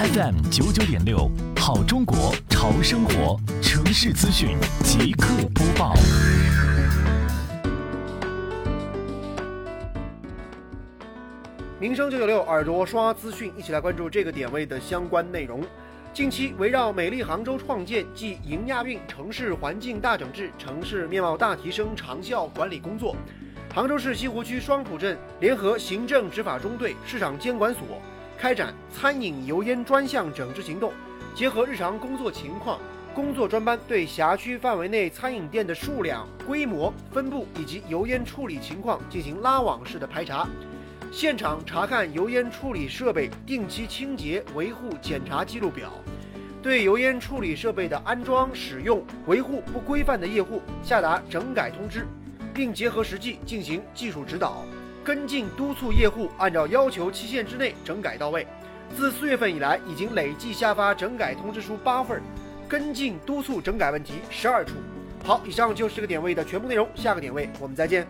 FM 九九点六，好中国，潮生活，城市资讯即刻播报。民生九九六耳朵刷资讯，一起来关注这个点位的相关内容。近期围绕美丽杭州创建暨迎亚运城市环境大整治、城市面貌大提升长效管理工作，杭州市西湖区双浦镇联合行政执法中队、市场监管所开展餐饮油烟专项整治行动，结合日常工作情况，工作专班对辖区范围内餐饮店的数量、规模、分布以及油烟处理情况进行拉网式的排查。现场查看油烟处理设备定期清洁维护检查记录表，对油烟处理设备的安装、使用、维护不规范的业户下达整改通知，并结合实际进行技术指导，跟进督促业户按照要求期限之内整改到位。自四月份以来，已经累计下发整改通知书八份，跟进督促整改问题十二处。好，以上就是这个点位的全部内容，下个点位我们再见。